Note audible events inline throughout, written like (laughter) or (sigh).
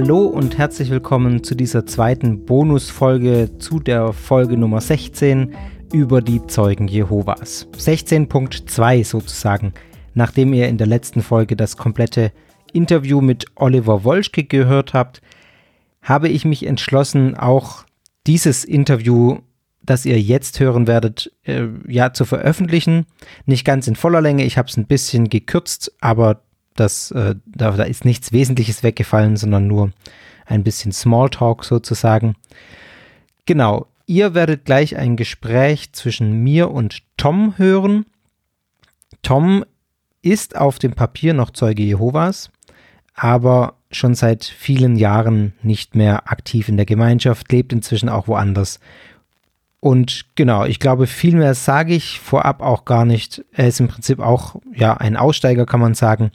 Hallo und herzlich willkommen zu dieser zweiten Bonusfolge zu der Folge Nummer 16 über die Zeugen Jehovas. 16.2 sozusagen, nachdem ihr in der letzten Folge das komplette Interview mit Oliver Wolschke gehört habt, habe ich mich entschlossen, auch dieses Interview, das ihr jetzt hören werdet, äh, ja zu veröffentlichen. Nicht ganz in voller Länge, ich habe es ein bisschen gekürzt, aber das, äh, da, da ist nichts Wesentliches weggefallen, sondern nur ein bisschen Smalltalk sozusagen. Genau, ihr werdet gleich ein Gespräch zwischen mir und Tom hören. Tom ist auf dem Papier noch Zeuge Jehovas, aber schon seit vielen Jahren nicht mehr aktiv in der Gemeinschaft, lebt inzwischen auch woanders. Und genau, ich glaube, viel mehr sage ich vorab auch gar nicht. Er ist im Prinzip auch ja ein Aussteiger, kann man sagen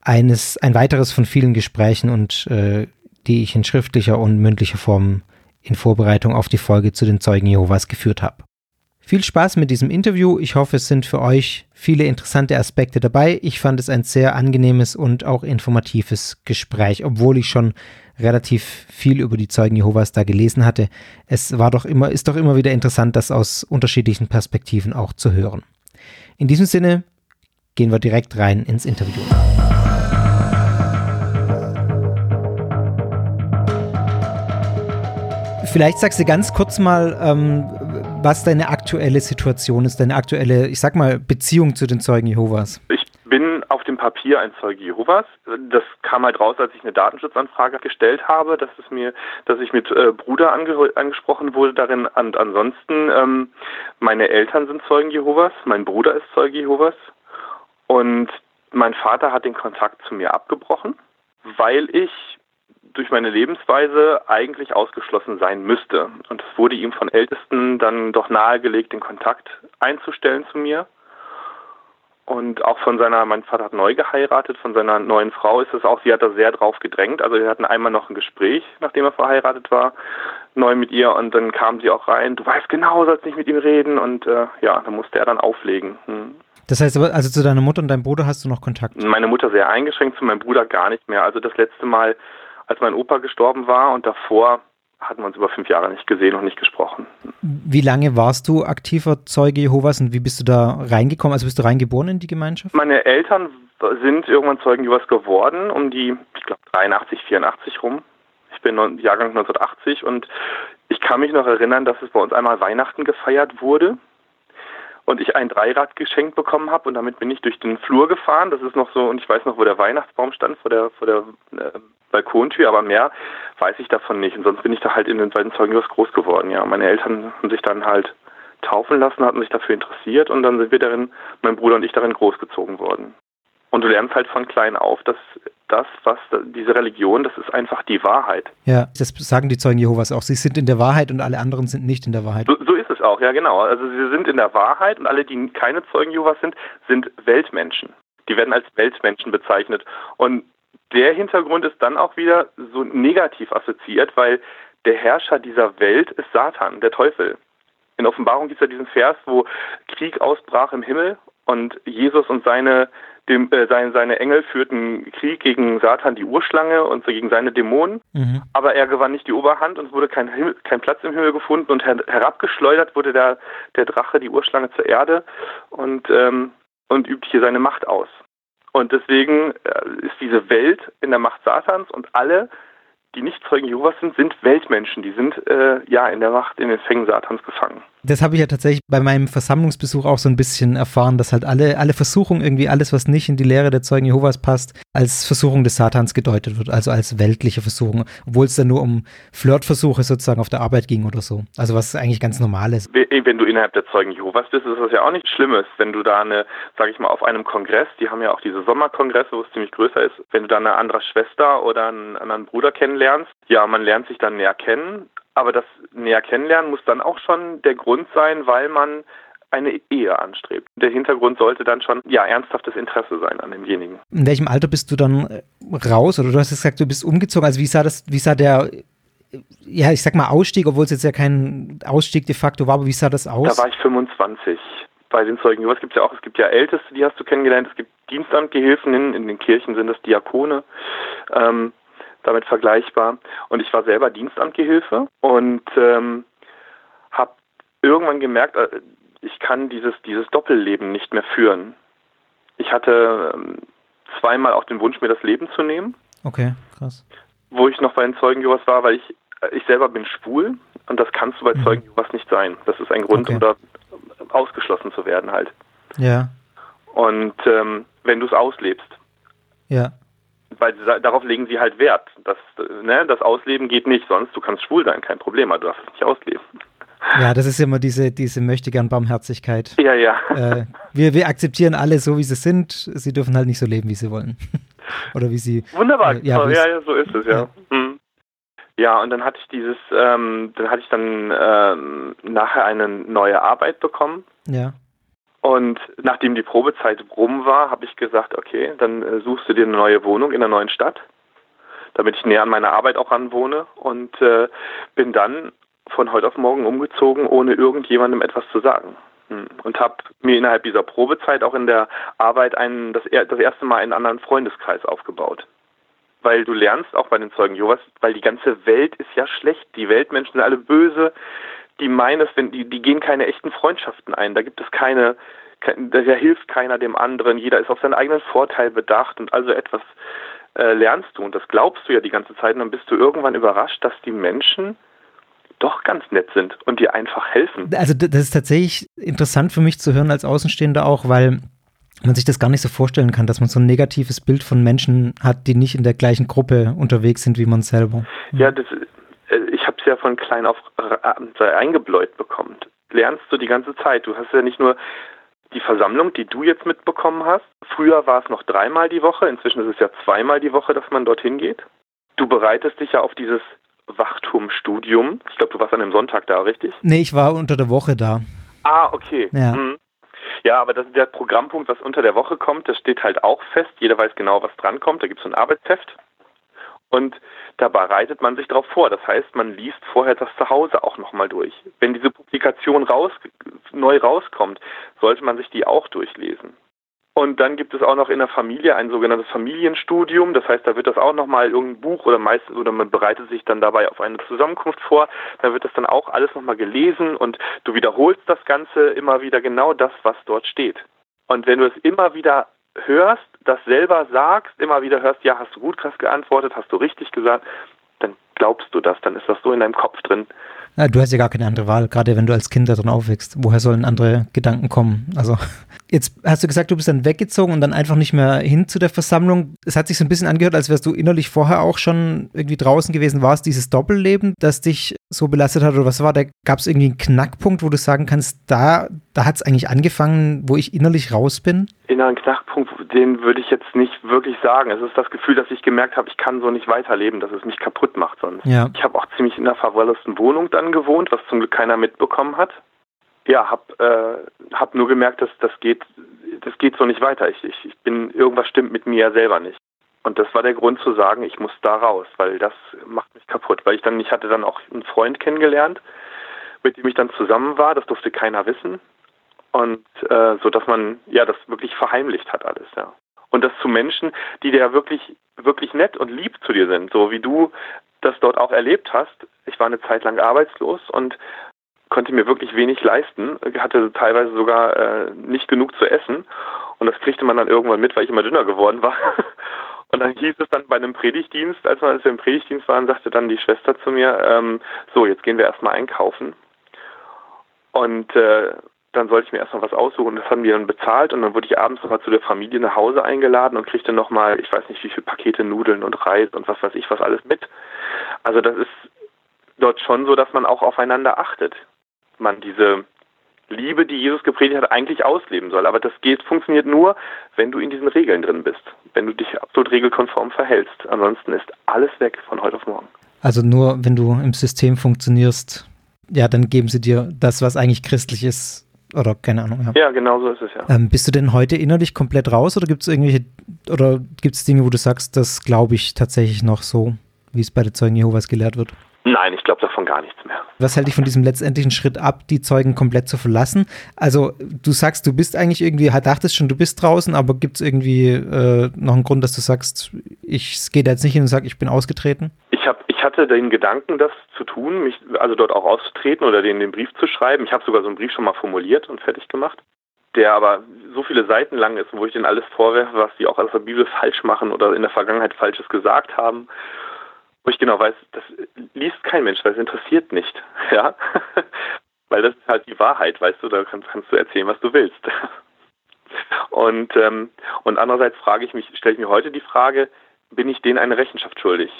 eines, ein weiteres von vielen Gesprächen und äh, die ich in schriftlicher und mündlicher Form in Vorbereitung auf die Folge zu den Zeugen Jehovas geführt habe. Viel Spaß mit diesem Interview. Ich hoffe, es sind für euch viele interessante Aspekte dabei. Ich fand es ein sehr angenehmes und auch informatives Gespräch, obwohl ich schon relativ viel über die Zeugen Jehovas da gelesen hatte. Es war doch immer, ist doch immer wieder interessant, das aus unterschiedlichen Perspektiven auch zu hören. In diesem Sinne gehen wir direkt rein ins Interview. Vielleicht sagst du ganz kurz mal, ähm, was deine aktuelle Situation ist, deine aktuelle, ich sag mal, Beziehung zu den Zeugen Jehovas. Ich bin auf dem Papier ein Zeuge Jehovas. Das kam halt raus, als ich eine Datenschutzanfrage gestellt habe, dass es mir, dass ich mit äh, Bruder ange angesprochen wurde darin. Und ansonsten, ähm, meine Eltern sind Zeugen Jehovas, mein Bruder ist Zeuge Jehovas und mein Vater hat den Kontakt zu mir abgebrochen, weil ich durch meine Lebensweise eigentlich ausgeschlossen sein müsste. Und es wurde ihm von Ältesten dann doch nahegelegt, den Kontakt einzustellen zu mir. Und auch von seiner, mein Vater hat neu geheiratet, von seiner neuen Frau ist es auch, sie hat da sehr drauf gedrängt. Also wir hatten einmal noch ein Gespräch, nachdem er verheiratet war, neu mit ihr und dann kam sie auch rein, du weißt genau, sollst nicht mit ihm reden und äh, ja, dann musste er dann auflegen. Hm. Das heißt also zu deiner Mutter und deinem Bruder hast du noch Kontakt? Meine Mutter sehr eingeschränkt, zu meinem Bruder gar nicht mehr. Also das letzte Mal als mein Opa gestorben war und davor hatten wir uns über fünf Jahre nicht gesehen und nicht gesprochen. Wie lange warst du aktiver Zeuge Jehovas und wie bist du da reingekommen? Also bist du reingeboren in die Gemeinschaft? Meine Eltern sind irgendwann Zeugen Jehovas geworden, um die, ich glaube, 83, 84 rum. Ich bin Jahrgang 1980 und ich kann mich noch erinnern, dass es bei uns einmal Weihnachten gefeiert wurde und ich ein Dreirad geschenkt bekommen habe und damit bin ich durch den Flur gefahren. Das ist noch so, und ich weiß noch, wo der Weihnachtsbaum stand, vor der, vor der äh, Balkontür, aber mehr weiß ich davon nicht. Und sonst bin ich da halt in den beiden Zeugnis groß geworden. Ja, meine Eltern haben sich dann halt taufen lassen, hatten sich dafür interessiert und dann sind wir darin, mein Bruder und ich darin großgezogen worden. Und du lernst halt von klein auf, dass das, was diese Religion, das ist einfach die Wahrheit. Ja, das sagen die Zeugen Jehovas auch. Sie sind in der Wahrheit und alle anderen sind nicht in der Wahrheit. So, so ist es auch, ja genau. Also sie sind in der Wahrheit und alle, die keine Zeugen Jehovas sind, sind Weltmenschen. Die werden als Weltmenschen bezeichnet. Und der Hintergrund ist dann auch wieder so negativ assoziiert, weil der Herrscher dieser Welt ist Satan, der Teufel. In Offenbarung gibt es ja diesen Vers, wo Krieg ausbrach im Himmel und Jesus und seine, dem, äh, seine, seine Engel führten Krieg gegen Satan, die Urschlange, und so gegen seine Dämonen. Mhm. Aber er gewann nicht die Oberhand und es wurde kein, Himmel, kein Platz im Himmel gefunden und her, herabgeschleudert wurde der, der Drache, die Urschlange zur Erde und, ähm, und übt hier seine Macht aus. Und deswegen äh, ist diese Welt in der Macht Satans und alle, die nicht Zeugen Jehovas sind, sind Weltmenschen. Die sind äh, ja in der Macht, in den Fängen Satans gefangen. Das habe ich ja tatsächlich bei meinem Versammlungsbesuch auch so ein bisschen erfahren, dass halt alle, alle Versuchungen, irgendwie alles, was nicht in die Lehre der Zeugen Jehovas passt, als Versuchung des Satans gedeutet wird, also als weltliche Versuchung, obwohl es dann nur um Flirtversuche sozusagen auf der Arbeit ging oder so. Also was eigentlich ganz normal ist. Wenn du innerhalb der Zeugen Jehovas bist, ist das ja auch nichts Schlimmes, wenn du da eine, sag ich mal, auf einem Kongress, die haben ja auch diese Sommerkongresse, wo es ziemlich größer ist, wenn du da eine andere Schwester oder einen anderen Bruder kennenlernst, ja, man lernt sich dann näher kennen, aber das näher kennenlernen muss dann auch schon der Grund sein, weil man eine Ehe anstrebt. Der Hintergrund sollte dann schon ja ernsthaftes Interesse sein an demjenigen. In welchem Alter bist du dann äh, raus oder du hast gesagt, du bist umgezogen? Also wie sah das, wie sah der ja, ich sag mal Ausstieg, obwohl es jetzt ja kein Ausstieg de facto war, aber wie sah das aus? Da war ich 25. Bei den Zeugen Jehovas gibt es ja auch, es gibt ja Älteste, die hast du kennengelernt, es gibt Dienstamtgehilfen, in, in den Kirchen sind das Diakone. Ähm, damit vergleichbar. Und ich war selber Dienstamtgehilfe und ähm, habe irgendwann gemerkt, äh, ich kann dieses, dieses Doppelleben nicht mehr führen. Ich hatte ähm, zweimal auch den Wunsch, mir das Leben zu nehmen. Okay, krass. Wo ich noch bei den Zeugen Jehovas war, weil ich, ich selber bin schwul und das kannst du bei mhm. Zeugen Jehovas nicht sein. Das ist ein Grund, okay. um da ausgeschlossen zu werden halt. Ja. Und ähm, wenn du es auslebst. Ja. Weil darauf legen sie halt Wert. Das, ne, das Ausleben geht nicht, sonst du kannst schwul sein, kein Problem, aber du darfst es nicht ausleben. Ja, das ist immer diese, diese möchtegern Barmherzigkeit. Ja, ja. Äh, wir, wir akzeptieren alle so, wie sie sind. Sie dürfen halt nicht so leben, wie sie wollen. (laughs) Oder wie sie. Wunderbar, äh, ja, ja, ja, so ist es, ja. Ja, hm. ja und dann hatte ich dieses, ähm, dann hatte ich dann ähm, nachher eine neue Arbeit bekommen. Ja. Und nachdem die Probezeit rum war, habe ich gesagt, okay, dann äh, suchst du dir eine neue Wohnung in einer neuen Stadt, damit ich näher an meiner Arbeit auch ranwohne und äh, bin dann von heute auf morgen umgezogen, ohne irgendjemandem etwas zu sagen. Hm. Und habe mir innerhalb dieser Probezeit auch in der Arbeit einen, das, das erste Mal einen anderen Freundeskreis aufgebaut. Weil du lernst auch bei den Zeugen Jehovas, weil die ganze Welt ist ja schlecht. Die Weltmenschen sind alle böse. Die meinen es, wenn die, die gehen keine echten Freundschaften ein. Da gibt es keine, da hilft keiner dem anderen. Jeder ist auf seinen eigenen Vorteil bedacht und also etwas äh, lernst du und das glaubst du ja die ganze Zeit und dann bist du irgendwann überrascht, dass die Menschen doch ganz nett sind und dir einfach helfen. Also das ist tatsächlich interessant für mich zu hören als Außenstehender auch, weil man sich das gar nicht so vorstellen kann, dass man so ein negatives Bild von Menschen hat, die nicht in der gleichen Gruppe unterwegs sind wie man selber. Ja, das, äh, es ja von klein auf eingebläut bekommen. Lernst du die ganze Zeit. Du hast ja nicht nur die Versammlung, die du jetzt mitbekommen hast. Früher war es noch dreimal die Woche, inzwischen ist es ja zweimal die Woche, dass man dorthin geht. Du bereitest dich ja auf dieses Wachturmstudium. Ich glaube, du warst an dem Sonntag da, richtig? Nee, ich war unter der Woche da. Ah, okay. Ja. Mhm. Ja, aber das ist der Programmpunkt, was unter der Woche kommt, das steht halt auch fest. Jeder weiß genau, was dran kommt. Da gibt es so ein Arbeitsheft. Und da bereitet man sich darauf vor. Das heißt, man liest vorher das zu Hause auch nochmal durch. Wenn diese Publikation raus, neu rauskommt, sollte man sich die auch durchlesen. Und dann gibt es auch noch in der Familie ein sogenanntes Familienstudium. Das heißt, da wird das auch nochmal irgendein Buch oder meistens oder man bereitet sich dann dabei auf eine Zusammenkunft vor. Da wird das dann auch alles nochmal gelesen und du wiederholst das Ganze immer wieder genau das, was dort steht. Und wenn du es immer wieder hörst, das selber sagst, immer wieder hörst, ja, hast du gut krass geantwortet, hast du richtig gesagt, dann glaubst du das, dann ist das so in deinem Kopf drin. Du hast ja gar keine andere Wahl, gerade wenn du als Kind da drin aufwächst. Woher sollen andere Gedanken kommen? Also, jetzt hast du gesagt, du bist dann weggezogen und dann einfach nicht mehr hin zu der Versammlung. Es hat sich so ein bisschen angehört, als wärst du innerlich vorher auch schon irgendwie draußen gewesen. War es dieses Doppelleben, das dich so belastet hat oder was war? Da gab es irgendwie einen Knackpunkt, wo du sagen kannst, da, da hat es eigentlich angefangen, wo ich innerlich raus bin? Inneren Knackpunkt, den würde ich jetzt nicht wirklich sagen. Es ist das Gefühl, dass ich gemerkt habe, ich kann so nicht weiterleben, dass es mich kaputt macht sonst. Ja. Ich habe auch ziemlich in einer verwahrlosten Wohnung dann gewohnt, was zum Glück keiner mitbekommen hat. Ja, habe äh, hab nur gemerkt, dass das geht, das geht so nicht weiter. Ich, ich, ich bin, irgendwas stimmt mit mir ja selber nicht. Und das war der Grund zu sagen, ich muss da raus, weil das macht mich kaputt. Weil ich dann, ich hatte dann auch einen Freund kennengelernt, mit dem ich dann zusammen war, das durfte keiner wissen. Und äh, so dass man ja das wirklich verheimlicht hat alles, ja. Und das zu Menschen, die ja wirklich, wirklich nett und lieb zu dir sind, so wie du das dort auch erlebt hast. Ich war eine Zeit lang arbeitslos und konnte mir wirklich wenig leisten, hatte teilweise sogar äh, nicht genug zu essen. Und das kriegte man dann irgendwann mit, weil ich immer dünner geworden war. (laughs) Und dann hieß es dann bei einem Predigtdienst, als wir im Predigtdienst waren, sagte dann die Schwester zu mir, ähm, so, jetzt gehen wir erstmal einkaufen. Und äh, dann sollte ich mir erstmal was aussuchen. Das haben die dann bezahlt und dann wurde ich abends nochmal zu der Familie nach Hause eingeladen und kriegte nochmal, ich weiß nicht wie viele Pakete Nudeln und Reis und was weiß ich was alles mit. Also das ist dort schon so, dass man auch aufeinander achtet. Man diese Liebe, die Jesus gepredigt hat, eigentlich ausleben soll. Aber das geht, funktioniert nur, wenn du in diesen Regeln drin bist, wenn du dich absolut regelkonform verhältst. Ansonsten ist alles weg von heute auf morgen. Also nur, wenn du im System funktionierst, ja, dann geben sie dir das, was eigentlich christlich ist, oder keine Ahnung. Ja, ja genau so ist es ja. Ähm, bist du denn heute innerlich komplett raus oder gibt es irgendwelche, oder gibt es Dinge, wo du sagst, das glaube ich tatsächlich noch so, wie es bei den Zeugen Jehovas gelehrt wird? Nein, ich glaube davon gar nichts mehr. Was hält dich von diesem letztendlichen Schritt ab, die Zeugen komplett zu verlassen? Also du sagst, du bist eigentlich irgendwie, dachtest schon, du bist draußen, aber gibt es irgendwie äh, noch einen Grund, dass du sagst, ich gehe da jetzt nicht hin und sage, ich bin ausgetreten? Hatte den Gedanken, das zu tun, mich also dort auch auszutreten oder denen den Brief zu schreiben. Ich habe sogar so einen Brief schon mal formuliert und fertig gemacht der aber so viele Seiten lang ist, wo ich denen alles vorwerfe, was die auch aus der Bibel falsch machen oder in der Vergangenheit Falsches gesagt haben wo ich genau weiß, das liest kein Mensch, weil es interessiert nicht, (laughs) ja, weil das ist halt die Wahrheit, weißt du, da kannst, kannst du erzählen, was du willst. (laughs) Und ähm, und andererseits frage ich mich, stelle ich mir heute die Frage, bin ich denen eine Rechenschaft schuldig?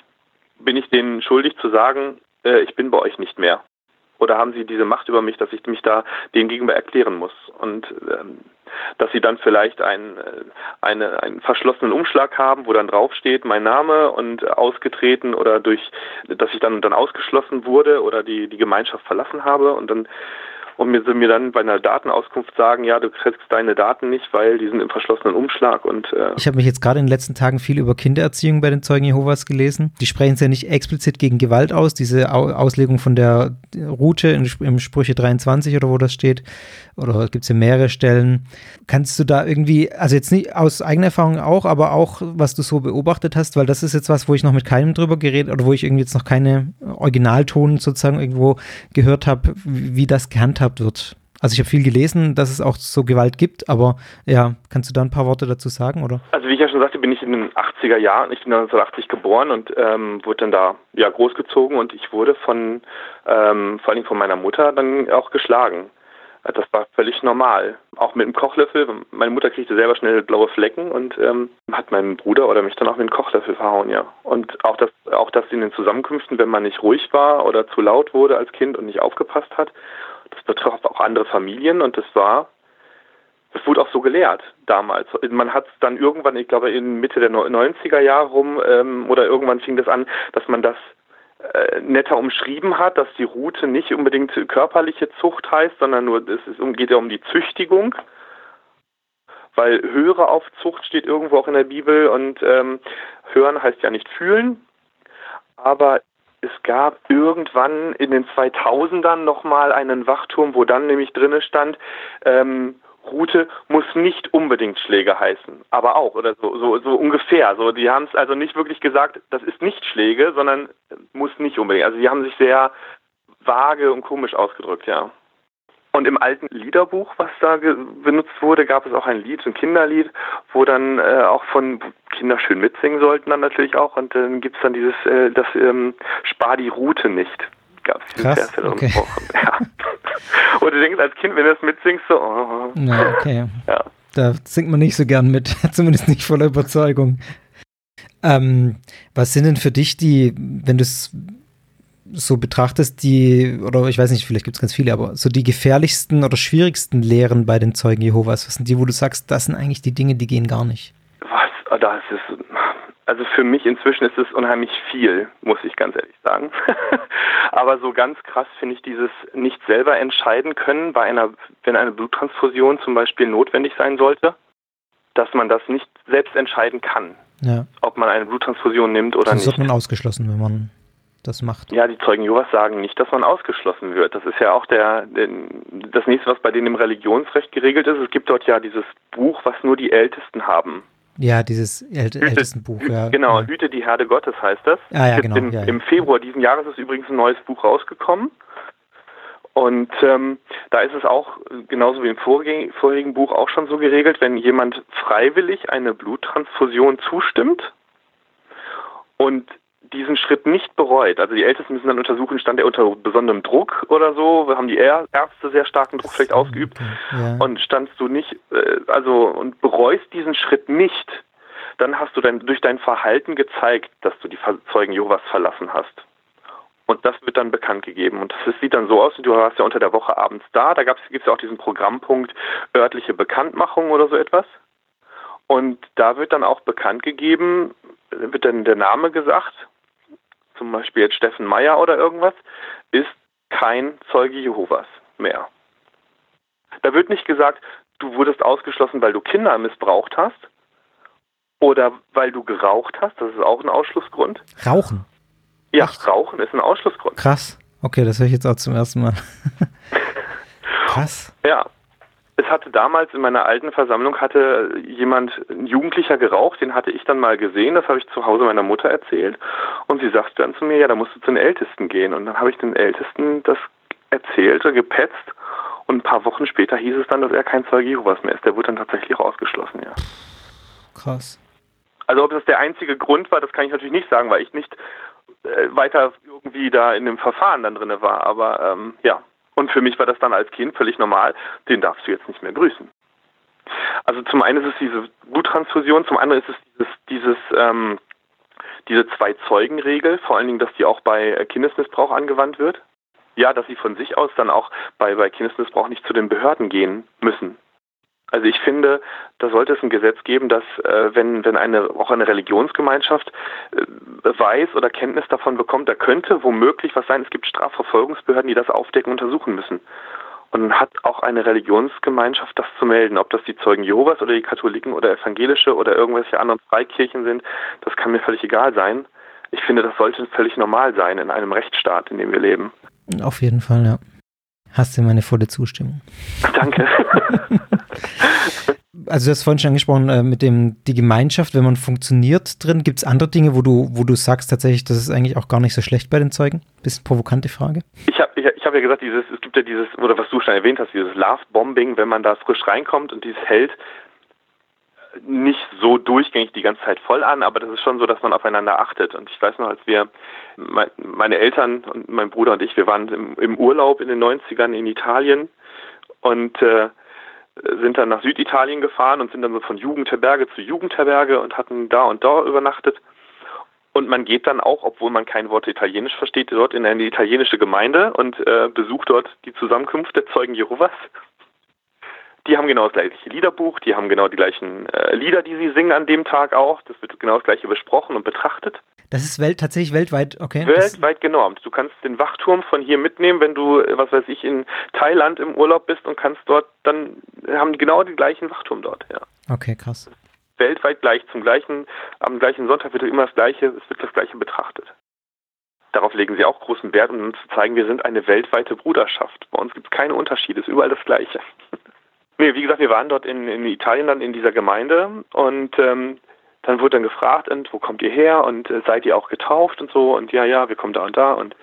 Bin ich denen schuldig zu sagen, äh, ich bin bei euch nicht mehr? Oder haben sie diese Macht über mich, dass ich mich da denen gegenüber erklären muss? Und ähm, dass sie dann vielleicht einen, äh, eine, einen verschlossenen Umschlag haben, wo dann draufsteht mein Name und ausgetreten oder durch, dass ich dann, dann ausgeschlossen wurde oder die, die Gemeinschaft verlassen habe und dann und mir, mir dann bei einer Datenauskunft sagen, ja, du kriegst deine Daten nicht, weil die sind im verschlossenen Umschlag und äh Ich habe mich jetzt gerade in den letzten Tagen viel über Kindererziehung bei den Zeugen Jehovas gelesen. Die sprechen es ja nicht explizit gegen Gewalt aus, diese Auslegung von der Route in, im Sprüche 23 oder wo das steht, oder gibt es ja mehrere Stellen. Kannst du da irgendwie, also jetzt nicht aus eigener Erfahrung auch, aber auch, was du so beobachtet hast, weil das ist jetzt was, wo ich noch mit keinem drüber geredet oder wo ich irgendwie jetzt noch keine Originalton sozusagen irgendwo gehört habe, wie das gehandhabt wird. Also ich habe viel gelesen, dass es auch so Gewalt gibt, aber ja, kannst du da ein paar Worte dazu sagen, oder? Also wie ich ja schon sagte, bin ich in den 80er Jahren, ich bin 1980 geboren und ähm, wurde dann da ja großgezogen und ich wurde von ähm, vor allem von meiner Mutter dann auch geschlagen. Das war völlig normal. Auch mit dem Kochlöffel. Meine Mutter kriegte selber schnell blaue Flecken und ähm, hat meinen Bruder oder mich dann auch mit dem Kochlöffel verhauen, ja. Und auch das, auch das in den Zusammenkünften, wenn man nicht ruhig war oder zu laut wurde als Kind und nicht aufgepasst hat, das betraf auch andere Familien und das war, das wurde auch so gelehrt damals. Man hat es dann irgendwann, ich glaube in Mitte der 90er Jahre rum ähm, oder irgendwann fing das an, dass man das äh, netter umschrieben hat, dass die Route nicht unbedingt körperliche Zucht heißt, sondern nur es ist, geht ja um die Züchtigung. Weil höre auf Zucht steht irgendwo auch in der Bibel und ähm, hören heißt ja nicht fühlen. Aber es gab irgendwann in den 2000ern nochmal einen Wachturm, wo dann nämlich drinne stand, ähm, Route muss nicht unbedingt Schläge heißen, aber auch oder so so so ungefähr. So die haben es also nicht wirklich gesagt, das ist nicht Schläge, sondern muss nicht unbedingt. Also die haben sich sehr vage und komisch ausgedrückt, ja. Und im alten Liederbuch, was da benutzt wurde, gab es auch ein Lied, ein Kinderlied, wo dann äh, auch von Kinder schön mitsingen sollten dann natürlich auch. Und dann gibt es dann dieses, äh, das ähm, Spar die Route nicht gab es Krass, okay. (laughs) Ja. Und du denkst als Kind, wenn du das mitsingst, so, oh. Ja, okay. Ja. Da singt man nicht so gern mit, (laughs) zumindest nicht voller Überzeugung. Ähm, was sind denn für dich die, wenn du es so betrachtest, die, oder ich weiß nicht, vielleicht gibt es ganz viele, aber so die gefährlichsten oder schwierigsten Lehren bei den Zeugen Jehovas, was sind die, wo du sagst, das sind eigentlich die Dinge, die gehen gar nicht? Was? Ah, das ist also für mich inzwischen ist es unheimlich viel, muss ich ganz ehrlich sagen. (laughs) Aber so ganz krass finde ich dieses nicht selber entscheiden können bei einer, wenn eine Bluttransfusion zum Beispiel notwendig sein sollte, dass man das nicht selbst entscheiden kann, ja. ob man eine Bluttransfusion nimmt oder das nicht. Das wird man ausgeschlossen, wenn man das macht. Ja, die Zeugen Jehovas sagen nicht, dass man ausgeschlossen wird. Das ist ja auch der, das nächste, was bei denen im Religionsrecht geregelt ist. Es gibt dort ja dieses Buch, was nur die Ältesten haben. Ja, dieses ält Hüte, ältesten Buch. Ja. Genau, ja. Hüte die Herde Gottes heißt das. Ah, ja, genau. Im, ja, Im Februar diesen Jahres ist übrigens ein neues Buch rausgekommen. Und ähm, da ist es auch, genauso wie im vorigen, vorigen Buch, auch schon so geregelt, wenn jemand freiwillig eine Bluttransfusion zustimmt und diesen Schritt nicht bereut. Also die Ältesten müssen dann untersuchen, stand er unter besonderem Druck oder so, haben die Ärzte sehr starken Druck vielleicht ausgeübt ja. und standst du nicht, äh, also und bereust diesen Schritt nicht, dann hast du dein, durch dein Verhalten gezeigt, dass du die Zeugen Jehovas verlassen hast. Und das wird dann bekannt gegeben. Und das sieht dann so aus, du warst ja unter der Woche abends da, da gibt es ja auch diesen Programmpunkt örtliche Bekanntmachung oder so etwas. Und da wird dann auch bekannt gegeben, wird dann der Name gesagt zum Beispiel jetzt Steffen Meyer oder irgendwas, ist kein Zeuge Jehovas mehr. Da wird nicht gesagt, du wurdest ausgeschlossen, weil du Kinder missbraucht hast oder weil du geraucht hast, das ist auch ein Ausschlussgrund. Rauchen? Ja, Echt? Rauchen ist ein Ausschlussgrund. Krass. Okay, das höre ich jetzt auch zum ersten Mal. (laughs) (laughs) Krass. Ja. Es hatte damals in meiner alten Versammlung hatte jemand, ein Jugendlicher geraucht, den hatte ich dann mal gesehen, das habe ich zu Hause meiner Mutter erzählt. Und sie sagte dann zu mir, ja, da musst du zu den Ältesten gehen. Und dann habe ich den Ältesten das erzählt, gepetzt. Und ein paar Wochen später hieß es dann, dass er kein Zeuge Jehovas mehr ist. Der wurde dann tatsächlich auch ausgeschlossen, ja. Krass. Also ob das der einzige Grund war, das kann ich natürlich nicht sagen, weil ich nicht äh, weiter irgendwie da in dem Verfahren dann drin war. Aber ähm, ja, und für mich war das dann als Kind völlig normal, den darfst du jetzt nicht mehr grüßen. Also zum einen ist es diese Bluttransfusion, zum anderen ist es dieses, dieses ähm, diese Zwei-Zeugen-Regel, vor allen Dingen, dass die auch bei Kindesmissbrauch angewandt wird. Ja, dass sie von sich aus dann auch bei, bei Kindesmissbrauch nicht zu den Behörden gehen müssen. Also ich finde, da sollte es ein Gesetz geben, dass äh, wenn, wenn eine auch eine Religionsgemeinschaft äh, weiß oder Kenntnis davon bekommt, da könnte womöglich was sein. Es gibt Strafverfolgungsbehörden, die das aufdecken, untersuchen müssen. Und hat auch eine Religionsgemeinschaft das zu melden, ob das die Zeugen Jehovas oder die Katholiken oder evangelische oder irgendwelche anderen Freikirchen sind, das kann mir völlig egal sein. Ich finde, das sollte völlig normal sein in einem Rechtsstaat, in dem wir leben. Auf jeden Fall, ja. Hast du meine volle Zustimmung. Danke. (laughs) also du hast vorhin schon angesprochen, äh, mit dem die Gemeinschaft, wenn man funktioniert drin, gibt es andere Dinge, wo du, wo du sagst tatsächlich, das ist eigentlich auch gar nicht so schlecht bei den Zeugen? Bisschen provokante Frage. Ich habe ich, ich hab ja gesagt, dieses, es gibt ja dieses, oder was du schon erwähnt hast, dieses Love-Bombing, wenn man da frisch reinkommt und dieses hält, nicht so durchgängig die ganze Zeit voll an, aber das ist schon so, dass man aufeinander achtet. Und ich weiß noch, als wir, meine Eltern und mein Bruder und ich, wir waren im, Urlaub in den 90ern in Italien und äh, sind dann nach Süditalien gefahren und sind dann so von Jugendherberge zu Jugendherberge und hatten da und da übernachtet. Und man geht dann auch, obwohl man kein Wort Italienisch versteht, dort in eine italienische Gemeinde und äh, besucht dort die Zusammenkunft der Zeugen Jehovas die haben genau das gleiche Liederbuch, die haben genau die gleichen äh, Lieder, die sie singen an dem Tag auch. Das wird genau das gleiche besprochen und betrachtet. Das ist welt tatsächlich weltweit, okay. Weltweit genormt. Du kannst den Wachturm von hier mitnehmen, wenn du, was weiß ich, in Thailand im Urlaub bist und kannst dort, dann haben die genau den gleichen Wachturm dort, ja. Okay, krass. Weltweit gleich, zum gleichen, am gleichen Sonntag wird immer das Gleiche, es wird das Gleiche betrachtet. Darauf legen sie auch großen Wert, um uns zu zeigen, wir sind eine weltweite Bruderschaft. Bei uns gibt es keine Unterschiede, es ist überall das Gleiche. Nee, wie gesagt, wir waren dort in, in Italien dann in dieser Gemeinde und ähm, dann wurde dann gefragt, und wo kommt ihr her und äh, seid ihr auch getauft und so und ja, ja, wir kommen da und da und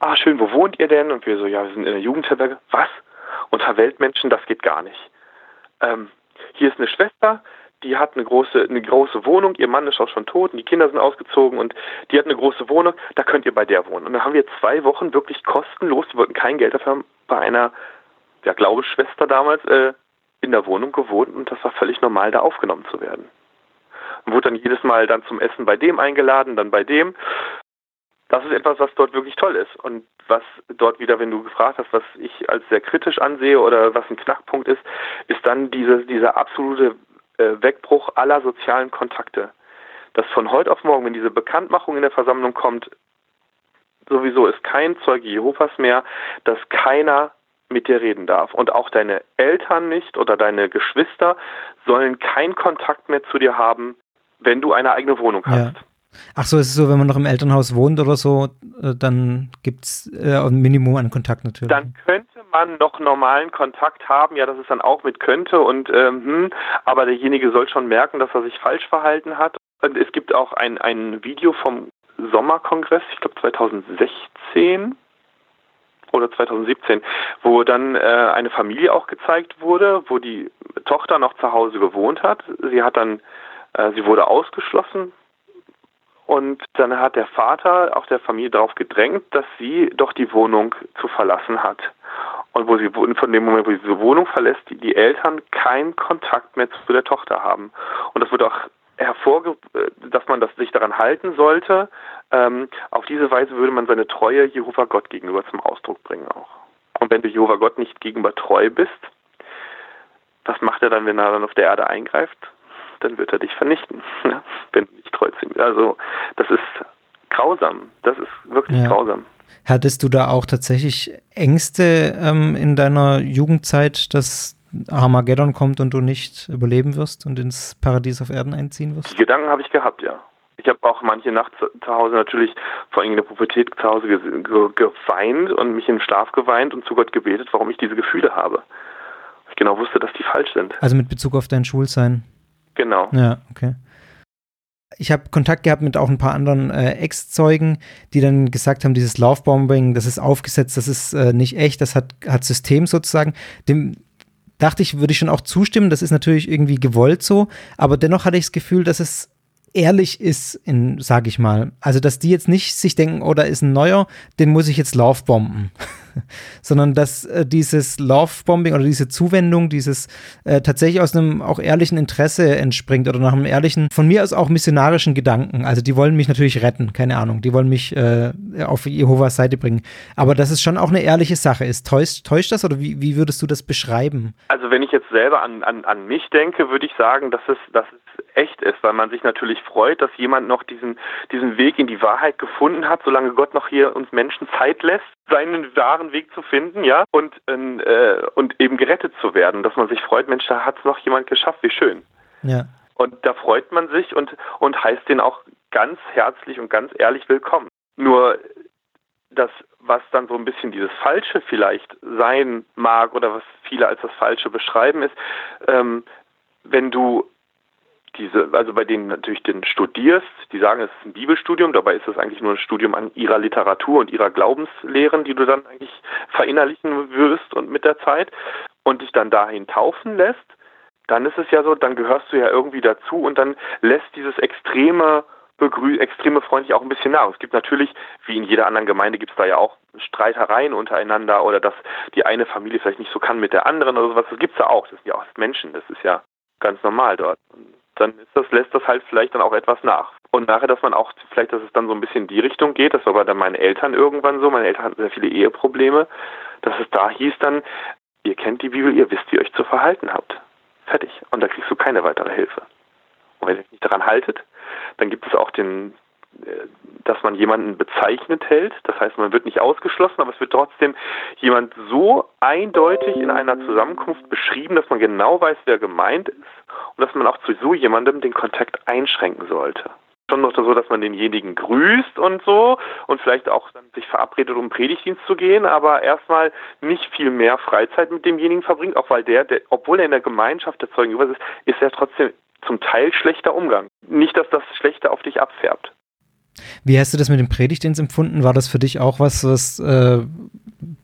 ah, schön, wo wohnt ihr denn? Und wir so, ja, wir sind in der Jugendherberge. Was? Unter Weltmenschen, das geht gar nicht. Ähm, hier ist eine Schwester, die hat eine große, eine große Wohnung, ihr Mann ist auch schon tot und die Kinder sind ausgezogen und die hat eine große Wohnung, da könnt ihr bei der wohnen. Und dann haben wir zwei Wochen wirklich kostenlos, die wollten kein Geld dafür haben, bei einer, ja, Glaubensschwester damals, äh, in der Wohnung gewohnt und das war völlig normal, da aufgenommen zu werden. Und wurde dann jedes Mal dann zum Essen bei dem eingeladen, dann bei dem. Das ist etwas, was dort wirklich toll ist und was dort wieder, wenn du gefragt hast, was ich als sehr kritisch ansehe oder was ein Knackpunkt ist, ist dann diese, dieser absolute äh, Wegbruch aller sozialen Kontakte. Dass von heute auf morgen, wenn diese Bekanntmachung in der Versammlung kommt, sowieso ist kein Zeuge Jehovas mehr, dass keiner mit dir reden darf. Und auch deine Eltern nicht oder deine Geschwister sollen keinen Kontakt mehr zu dir haben, wenn du eine eigene Wohnung hast. Ja. Ach so, ist es so, wenn man noch im Elternhaus wohnt oder so, äh, dann gibt es äh, ein Minimum an Kontakt natürlich. Dann könnte man noch normalen Kontakt haben, ja, das ist dann auch mit könnte und ähm, hm, aber derjenige soll schon merken, dass er sich falsch verhalten hat. Und es gibt auch ein, ein Video vom Sommerkongress, ich glaube 2016, oder 2017, wo dann äh, eine Familie auch gezeigt wurde, wo die Tochter noch zu Hause gewohnt hat. Sie hat dann, äh, sie wurde ausgeschlossen und dann hat der Vater auch der Familie darauf gedrängt, dass sie doch die Wohnung zu verlassen hat. Und wo sie von dem Moment, wo sie diese Wohnung verlässt, die, die Eltern keinen Kontakt mehr zu der Tochter haben. Und das wird auch hervorge dass man das sich daran halten sollte. Ähm, auf diese Weise würde man seine Treue Jehova Gott gegenüber zum Ausdruck bringen auch. Und wenn du Jehova Gott nicht gegenüber treu bist, was macht er dann, wenn er dann auf der Erde eingreift? Dann wird er dich vernichten, (laughs) ne? wenn du nicht treu ihm Also das ist grausam. Das ist wirklich ja. grausam. Hattest du da auch tatsächlich Ängste ähm, in deiner Jugendzeit, dass Armageddon kommt und du nicht überleben wirst und ins Paradies auf Erden einziehen wirst? Die Gedanken habe ich gehabt, ja. Ich habe auch manche Nacht zu Hause natürlich, vor allem in der Pubertät zu Hause ge ge geweint und mich im Schlaf geweint und zu Gott gebetet, warum ich diese Gefühle habe. Ich genau wusste, dass die falsch sind. Also mit Bezug auf dein Schulsein? Genau. Ja, okay. Ich habe Kontakt gehabt mit auch ein paar anderen äh, Ex-Zeugen, die dann gesagt haben, dieses Lovebombing, das ist aufgesetzt, das ist äh, nicht echt, das hat, hat System sozusagen. Dem dachte ich, würde ich schon auch zustimmen, das ist natürlich irgendwie gewollt so, aber dennoch hatte ich das Gefühl, dass es ehrlich ist, sage ich mal. Also, dass die jetzt nicht sich denken, oh, da ist ein neuer, den muss ich jetzt Lovebomben. (laughs) (laughs) Sondern dass äh, dieses Lovebombing oder diese Zuwendung, dieses äh, tatsächlich aus einem auch ehrlichen Interesse entspringt oder nach einem ehrlichen, von mir aus auch missionarischen Gedanken. Also, die wollen mich natürlich retten, keine Ahnung. Die wollen mich äh, auf Jehovas Seite bringen. Aber dass es schon auch eine ehrliche Sache ist. Täuscht, täuscht das oder wie, wie würdest du das beschreiben? Also, wenn ich jetzt selber an, an, an mich denke, würde ich sagen, dass es, dass es echt ist, weil man sich natürlich freut, dass jemand noch diesen, diesen Weg in die Wahrheit gefunden hat, solange Gott noch hier uns Menschen Zeit lässt, seinen wahren Weg zu finden, ja, und, äh, und eben gerettet zu werden, dass man sich freut, Mensch, da hat es noch jemand geschafft, wie schön. Ja. Und da freut man sich und, und heißt den auch ganz herzlich und ganz ehrlich willkommen. Nur das, was dann so ein bisschen dieses Falsche vielleicht sein mag oder was viele als das Falsche beschreiben, ist, ähm, wenn du diese, also bei denen natürlich den studierst, die sagen, es ist ein Bibelstudium, dabei ist es eigentlich nur ein Studium an ihrer Literatur und ihrer Glaubenslehren, die du dann eigentlich verinnerlichen wirst und mit der Zeit und dich dann dahin taufen lässt, dann ist es ja so, dann gehörst du ja irgendwie dazu und dann lässt dieses extreme begrü extreme freundlich auch ein bisschen nach. Es gibt natürlich, wie in jeder anderen Gemeinde, gibt es da ja auch Streitereien untereinander oder dass die eine Familie vielleicht nicht so kann mit der anderen oder sowas. Das gibt es ja auch. Das sind ja auch Menschen. Das ist ja ganz normal dort. Dann ist das, lässt das halt vielleicht dann auch etwas nach. Und nachher, dass man auch, vielleicht, dass es dann so ein bisschen in die Richtung geht, das war bei meinen Eltern irgendwann so, meine Eltern hatten sehr viele Eheprobleme, dass es da hieß dann, ihr kennt die Bibel, ihr wisst, wie ihr euch zu verhalten habt. Fertig. Und da kriegst du keine weitere Hilfe. Und wenn ihr euch nicht daran haltet, dann gibt es auch den, dass man jemanden bezeichnet hält. Das heißt, man wird nicht ausgeschlossen, aber es wird trotzdem jemand so eindeutig in einer Zusammenkunft beschrieben, dass man genau weiß, wer gemeint ist und dass man auch zu so jemandem den Kontakt einschränken sollte. Schon noch so, dass man denjenigen grüßt und so und vielleicht auch dann sich verabredet, um Predigtdienst zu gehen, aber erstmal nicht viel mehr Freizeit mit demjenigen verbringt, auch weil der, der obwohl er in der Gemeinschaft der Zeugen über ist, ist er trotzdem zum Teil schlechter Umgang. Nicht, dass das Schlechte auf dich abfärbt. Wie hast du das mit dem Predigtdienst empfunden? War das für dich auch was, was äh,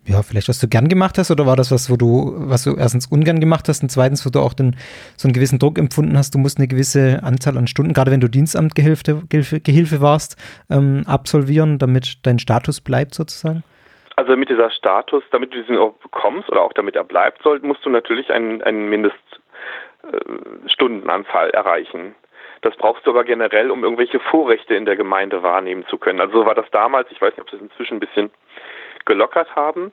ja, vielleicht was du gern gemacht hast oder war das was, wo du, was du erstens ungern gemacht hast und zweitens, wo du auch den, so einen gewissen Druck empfunden hast, du musst eine gewisse Anzahl an Stunden, gerade wenn du Dienstamtgehilfe Gehilfe, Gehilfe warst, ähm, absolvieren, damit dein Status bleibt sozusagen? Also damit dieser Status, damit du diesen auch bekommst oder auch damit er bleibt soll, musst du natürlich einen, einen Mindeststundenanzahl äh, erreichen. Das brauchst du aber generell, um irgendwelche Vorrechte in der Gemeinde wahrnehmen zu können. Also so war das damals, ich weiß nicht, ob es inzwischen ein bisschen gelockert haben.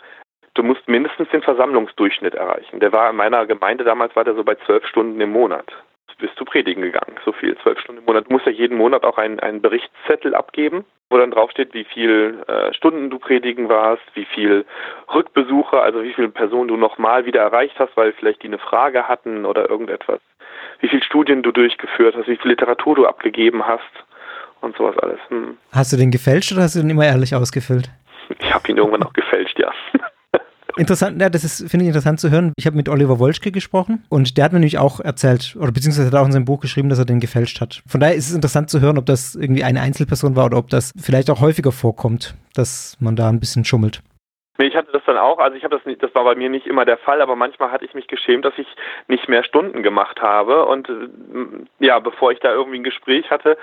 Du musst mindestens den Versammlungsdurchschnitt erreichen. Der war in meiner Gemeinde damals war der so bei zwölf Stunden im Monat. Bist du predigen gegangen, so viel, zwölf Stunden im Monat. Du musst ja jeden Monat auch einen, einen Berichtszettel abgeben, wo dann draufsteht, wie viel äh, Stunden du predigen warst, wie viel Rückbesuche, also wie viele Personen du nochmal wieder erreicht hast, weil vielleicht die eine Frage hatten oder irgendetwas wie viele Studien du durchgeführt hast, wie viel Literatur du abgegeben hast und sowas alles. Hm. Hast du den gefälscht oder hast du den immer ehrlich ausgefüllt? Ich habe ihn irgendwann auch gefälscht, ja. (laughs) Interessant, ja, das ist, finde ich interessant zu hören. Ich habe mit Oliver Wolschke gesprochen und der hat mir nämlich auch erzählt, oder beziehungsweise hat er auch in seinem Buch geschrieben, dass er den gefälscht hat. Von daher ist es interessant zu hören, ob das irgendwie eine Einzelperson war oder ob das vielleicht auch häufiger vorkommt, dass man da ein bisschen schummelt. Nee, ich hatte das dann auch, also ich habe das nicht, das war bei mir nicht immer der Fall, aber manchmal hatte ich mich geschämt, dass ich nicht mehr Stunden gemacht habe und äh, ja, bevor ich da irgendwie ein Gespräch hatte,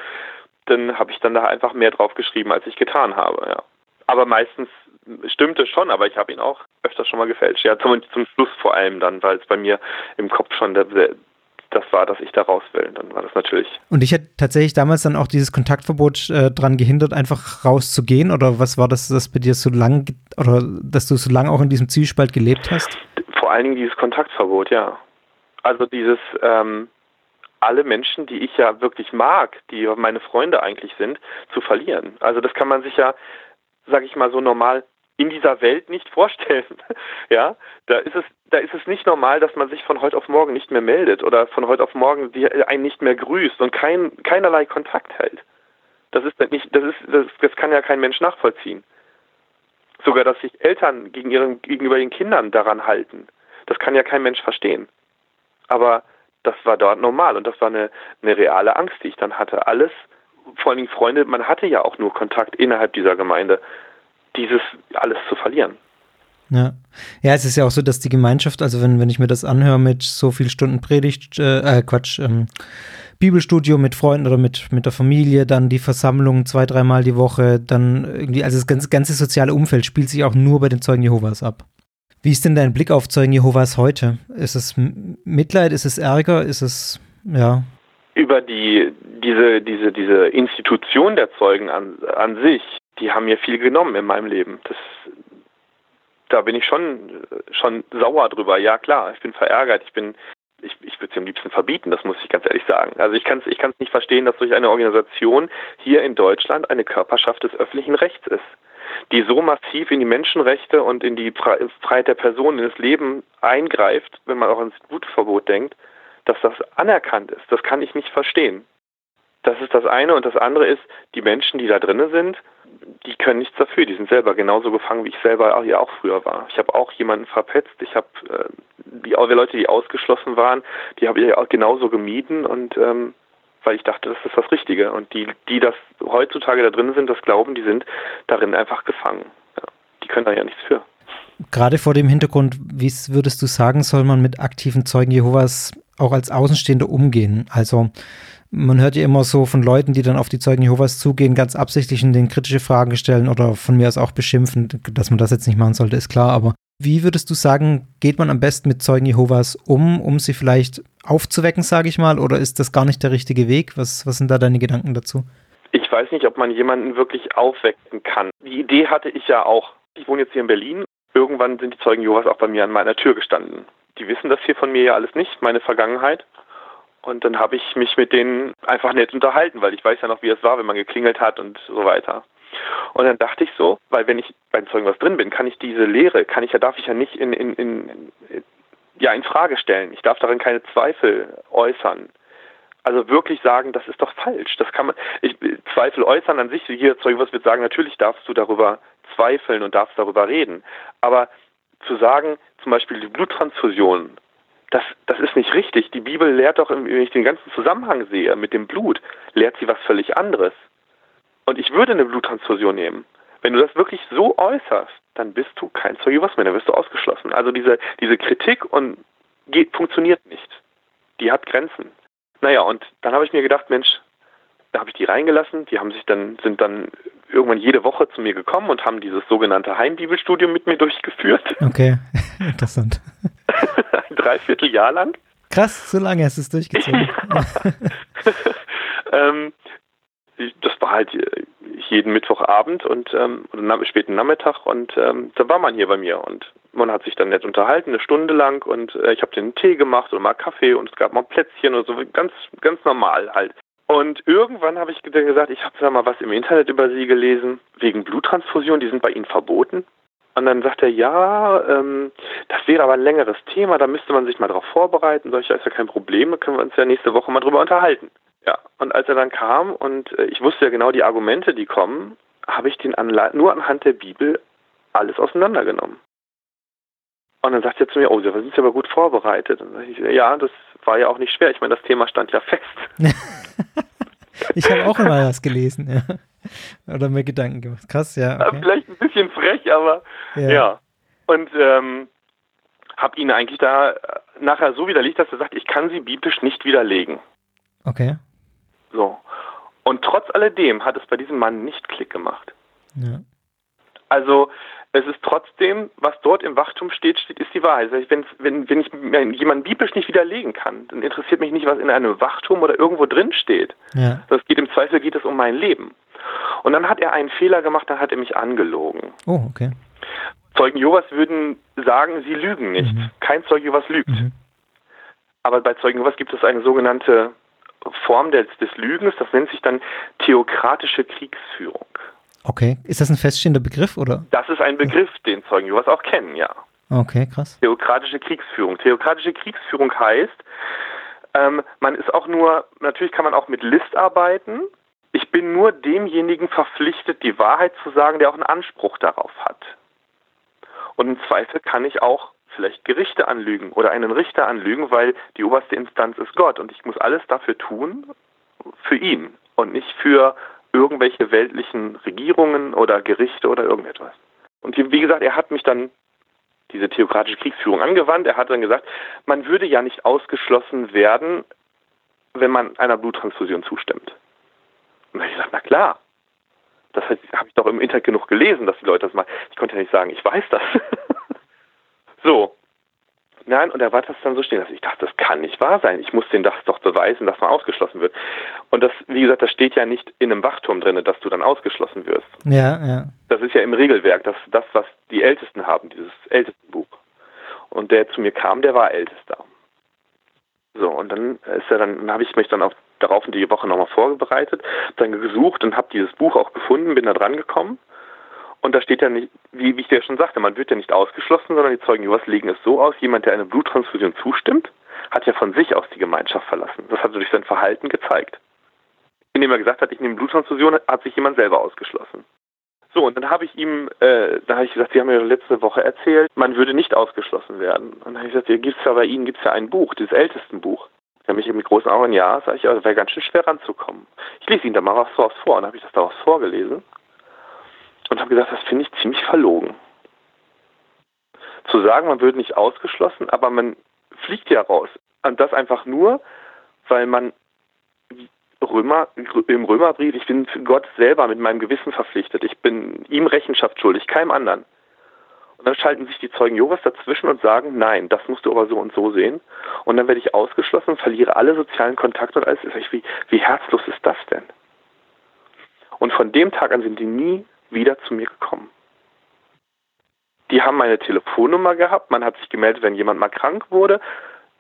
dann habe ich dann da einfach mehr drauf geschrieben, als ich getan habe, ja. Aber meistens stimmte schon, aber ich habe ihn auch öfter schon mal gefälscht. Ja, zum, zum Schluss vor allem dann, weil es bei mir im Kopf schon der, das war, dass ich da raus will. Dann war das natürlich. Und ich hätte tatsächlich damals dann auch dieses Kontaktverbot äh, daran gehindert, einfach rauszugehen? Oder was war das, das bei dir so lang, oder dass du so lange auch in diesem Zwiespalt gelebt hast? Vor allen Dingen dieses Kontaktverbot, ja. Also dieses, ähm, alle Menschen, die ich ja wirklich mag, die meine Freunde eigentlich sind, zu verlieren. Also das kann man sich ja, sag ich mal, so normal in dieser Welt nicht vorstellen. (laughs) ja, da ist es, da ist es nicht normal, dass man sich von heute auf morgen nicht mehr meldet oder von heute auf morgen einen nicht mehr grüßt und kein, keinerlei Kontakt hält. Das ist nicht, das ist, das, das kann ja kein Mensch nachvollziehen. Sogar, dass sich Eltern gegen ihren, gegenüber ihren Kindern daran halten. Das kann ja kein Mensch verstehen. Aber das war dort normal und das war eine, eine reale Angst, die ich dann hatte. Alles, vor allen Dingen Freunde, man hatte ja auch nur Kontakt innerhalb dieser Gemeinde, dieses alles zu verlieren. Ja. ja, es ist ja auch so, dass die Gemeinschaft, also wenn, wenn ich mir das anhöre mit so viel Stunden Predigt, äh, äh, Quatsch, ähm, Bibelstudio mit Freunden oder mit, mit der Familie, dann die Versammlung zwei, dreimal die Woche, dann irgendwie, also das ganze, ganze soziale Umfeld spielt sich auch nur bei den Zeugen Jehovas ab. Wie ist denn dein Blick auf Zeugen Jehovas heute? Ist es Mitleid, ist es Ärger, ist es, ja? Über die, diese, diese, diese Institution der Zeugen an, an sich, die haben mir viel genommen in meinem Leben. Das, da bin ich schon, schon sauer drüber. Ja, klar, ich bin verärgert. Ich bin, ich, ich würde sie am liebsten verbieten, das muss ich ganz ehrlich sagen. Also ich kann es ich kann's nicht verstehen, dass durch eine Organisation hier in Deutschland eine Körperschaft des öffentlichen Rechts ist, die so massiv in die Menschenrechte und in die Freiheit der Person, in das Leben eingreift, wenn man auch ans Blutverbot denkt, dass das anerkannt ist. Das kann ich nicht verstehen. Das ist das eine. Und das andere ist, die Menschen, die da drinnen sind, die können nichts dafür. Die sind selber genauso gefangen, wie ich selber ja auch früher war. Ich habe auch jemanden verpetzt. Ich habe äh, die, Leute, die ausgeschlossen waren, die habe ich auch genauso gemieden und ähm, weil ich dachte, das ist das Richtige. Und die, die das heutzutage da drin sind, das glauben, die sind darin einfach gefangen. Ja, die können da ja nichts für. Gerade vor dem Hintergrund, wie würdest du sagen, soll man mit aktiven Zeugen Jehovas auch als Außenstehender umgehen? Also man hört ja immer so von Leuten, die dann auf die Zeugen Jehovas zugehen, ganz absichtlich in den kritische Fragen stellen oder von mir aus auch beschimpfen. Dass man das jetzt nicht machen sollte, ist klar. Aber wie würdest du sagen, geht man am besten mit Zeugen Jehovas um, um sie vielleicht aufzuwecken, sage ich mal? Oder ist das gar nicht der richtige Weg? Was, was sind da deine Gedanken dazu? Ich weiß nicht, ob man jemanden wirklich aufwecken kann. Die Idee hatte ich ja auch. Ich wohne jetzt hier in Berlin. Irgendwann sind die Zeugen Jehovas auch bei mir an meiner Tür gestanden. Die wissen das hier von mir ja alles nicht, meine Vergangenheit. Und dann habe ich mich mit denen einfach nett unterhalten, weil ich weiß ja noch, wie es war, wenn man geklingelt hat und so weiter. Und dann dachte ich so, weil wenn ich beim Zeugen was drin bin, kann ich diese Lehre, kann ich ja, darf ich ja nicht in, in, in, ja, in Frage stellen. Ich darf darin keine Zweifel äußern. Also wirklich sagen, das ist doch falsch. Das kann man, ich, Zweifel äußern an sich, jeder Zeuge was wird sagen, natürlich darfst du darüber zweifeln und darfst darüber reden. Aber zu sagen, zum Beispiel die Bluttransfusion das, das ist nicht richtig. Die Bibel lehrt doch, wenn ich den ganzen Zusammenhang sehe mit dem Blut, lehrt sie was völlig anderes. Und ich würde eine Bluttransfusion nehmen. Wenn du das wirklich so äußerst, dann bist du kein Zeuge was mehr, dann wirst du ausgeschlossen. Also diese, diese Kritik und geht, funktioniert nicht. Die hat Grenzen. Naja, und dann habe ich mir gedacht, Mensch, da habe ich die reingelassen. Die haben sich dann, sind dann irgendwann jede Woche zu mir gekommen und haben dieses sogenannte Heimbibelstudium mit mir durchgeführt. (laughs) Okay, (laughs) interessant. Ein Dreivierteljahr lang. Krass, so lange hast du es durchgezogen. (laughs) ähm, das war halt jeden Mittwochabend und ähm, oder späten Nachmittag und ähm, da war man hier bei mir und man hat sich dann nett unterhalten, eine Stunde lang und äh, ich habe den Tee gemacht oder mal Kaffee und es gab mal Plätzchen und so, ganz, ganz normal halt. Und irgendwann habe ich gesagt, ich habe da mal was im Internet über sie gelesen, wegen Bluttransfusion, die sind bei ihnen verboten. Und dann sagt er, ja, ähm, das wäre aber ein längeres Thema, da müsste man sich mal darauf vorbereiten. Ja, ist ja kein Problem, da können wir uns ja nächste Woche mal drüber unterhalten. Ja, und als er dann kam und äh, ich wusste ja genau die Argumente, die kommen, habe ich den Anle nur anhand der Bibel alles auseinandergenommen. Und dann sagt er zu mir, oh, Sie sind ja aber gut vorbereitet. Und dann ich, ja, das war ja auch nicht schwer. Ich meine, das Thema stand ja fest. (laughs) ich habe auch immer was gelesen, ja. Oder mir Gedanken gemacht. Krass, ja. Okay. Vielleicht ein bisschen frech, aber ja. ja. Und ähm, habe ihn eigentlich da nachher so widerlegt, dass er sagt, ich kann sie biblisch nicht widerlegen. Okay. So. Und trotz alledem hat es bei diesem Mann nicht Klick gemacht. Ja. Also es ist trotzdem, was dort im Wachtum steht, steht ist die Wahrheit. Also wenn, wenn, wenn ich jemanden biblisch nicht widerlegen kann, dann interessiert mich nicht, was in einem Wachtum oder irgendwo drin steht. Ja. Das geht im Zweifel geht es um mein Leben. Und dann hat er einen Fehler gemacht, dann hat er mich angelogen. Oh, okay. Zeugen Jehovas würden sagen, sie lügen nicht. Mhm. Kein Zeuge Jehovas lügt. Mhm. Aber bei Zeugen Jehovas gibt es eine sogenannte Form des, des Lügens, das nennt sich dann theokratische Kriegsführung. Okay, ist das ein feststehender Begriff oder? Das ist ein Begriff, den Zeugen Jehovas auch kennen, ja. Okay, krass. Theokratische Kriegsführung. Theokratische Kriegsführung heißt, ähm, man ist auch nur, natürlich kann man auch mit List arbeiten. Ich bin nur demjenigen verpflichtet, die Wahrheit zu sagen, der auch einen Anspruch darauf hat. Und im Zweifel kann ich auch vielleicht Gerichte anlügen oder einen Richter anlügen, weil die oberste Instanz ist Gott und ich muss alles dafür tun für ihn und nicht für irgendwelche weltlichen Regierungen oder Gerichte oder irgendetwas. Und wie gesagt, er hat mich dann diese theokratische Kriegsführung angewandt. Er hat dann gesagt, man würde ja nicht ausgeschlossen werden, wenn man einer Bluttransfusion zustimmt. Und dann habe ich gesagt, na klar. Das habe ich doch im Internet genug gelesen, dass die Leute das machen. Ich konnte ja nicht sagen, ich weiß das. (laughs) so. Nein, und er war das dann so stehen, dass ich dachte, das kann nicht wahr sein. Ich muss denen das doch beweisen, dass man ausgeschlossen wird. Und das, wie gesagt, das steht ja nicht in einem Wachturm drin, dass du dann ausgeschlossen wirst. Ja, ja. Das ist ja im Regelwerk, das, das, was die Ältesten haben, dieses Ältestenbuch. Und der zu mir kam, der war Ältester. So, und dann ist er dann, dann habe ich mich dann auch darauf in die Woche nochmal vorbereitet, dann gesucht und habe dieses Buch auch gefunden, bin da dran gekommen. Und da steht ja nicht, wie, wie ich dir schon sagte, man wird ja nicht ausgeschlossen, sondern die Zeugen Jehovas legen es so aus, jemand, der einer Bluttransfusion zustimmt, hat ja von sich aus die Gemeinschaft verlassen. Das hat er durch sein Verhalten gezeigt. Indem er gesagt hat, ich nehme Bluttransfusion, hat sich jemand selber ausgeschlossen. So, und dann habe ich ihm, äh, da habe ich gesagt, Sie haben mir letzte Woche erzählt, man würde nicht ausgeschlossen werden. Und dann habe ich gesagt, ja, gibt es ja bei Ihnen gibt's ja ein Buch, das Ältestenbuch. Da habe ich mit großen Augen, ja, sage ich, also wäre ganz schön schwer ranzukommen. Ich lese Ihnen da mal was draus vor. Und dann habe ich das daraus vorgelesen und habe gesagt, das finde ich ziemlich verlogen. Zu sagen, man würde nicht ausgeschlossen, aber man fliegt ja raus. Und das einfach nur, weil man Römer, im Römerbrief, ich bin Gott selber mit meinem Gewissen verpflichtet. Ich bin ihm Rechenschaft schuldig, keinem anderen. Und dann schalten sich die Zeugen Jehovas dazwischen und sagen, nein, das musst du aber so und so sehen. Und dann werde ich ausgeschlossen verliere alle sozialen Kontakte und alles. Wie, wie herzlos ist das denn? Und von dem Tag an sind die nie wieder zu mir gekommen. Die haben meine Telefonnummer gehabt, man hat sich gemeldet, wenn jemand mal krank wurde.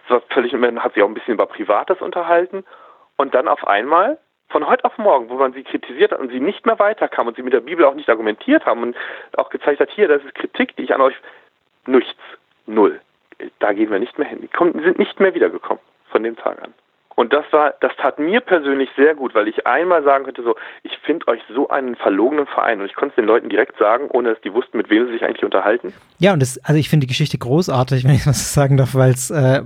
Das war völlig, man hat sich auch ein bisschen über Privates unterhalten. Und dann auf einmal, von heute auf morgen, wo man sie kritisiert hat und sie nicht mehr weiterkam und sie mit der Bibel auch nicht argumentiert haben und auch gezeigt hat, hier, das ist Kritik, die ich an euch, nichts, null. Da gehen wir nicht mehr hin. Die sind nicht mehr wiedergekommen von dem Tag an. Und das war, das tat mir persönlich sehr gut, weil ich einmal sagen könnte, so, ich finde euch so einen verlogenen Verein und ich konnte es den Leuten direkt sagen, ohne dass die wussten, mit wem sie sich eigentlich unterhalten. Ja, und das, also ich finde die Geschichte großartig, (laughs) wenn ich was sagen darf, weil es äh,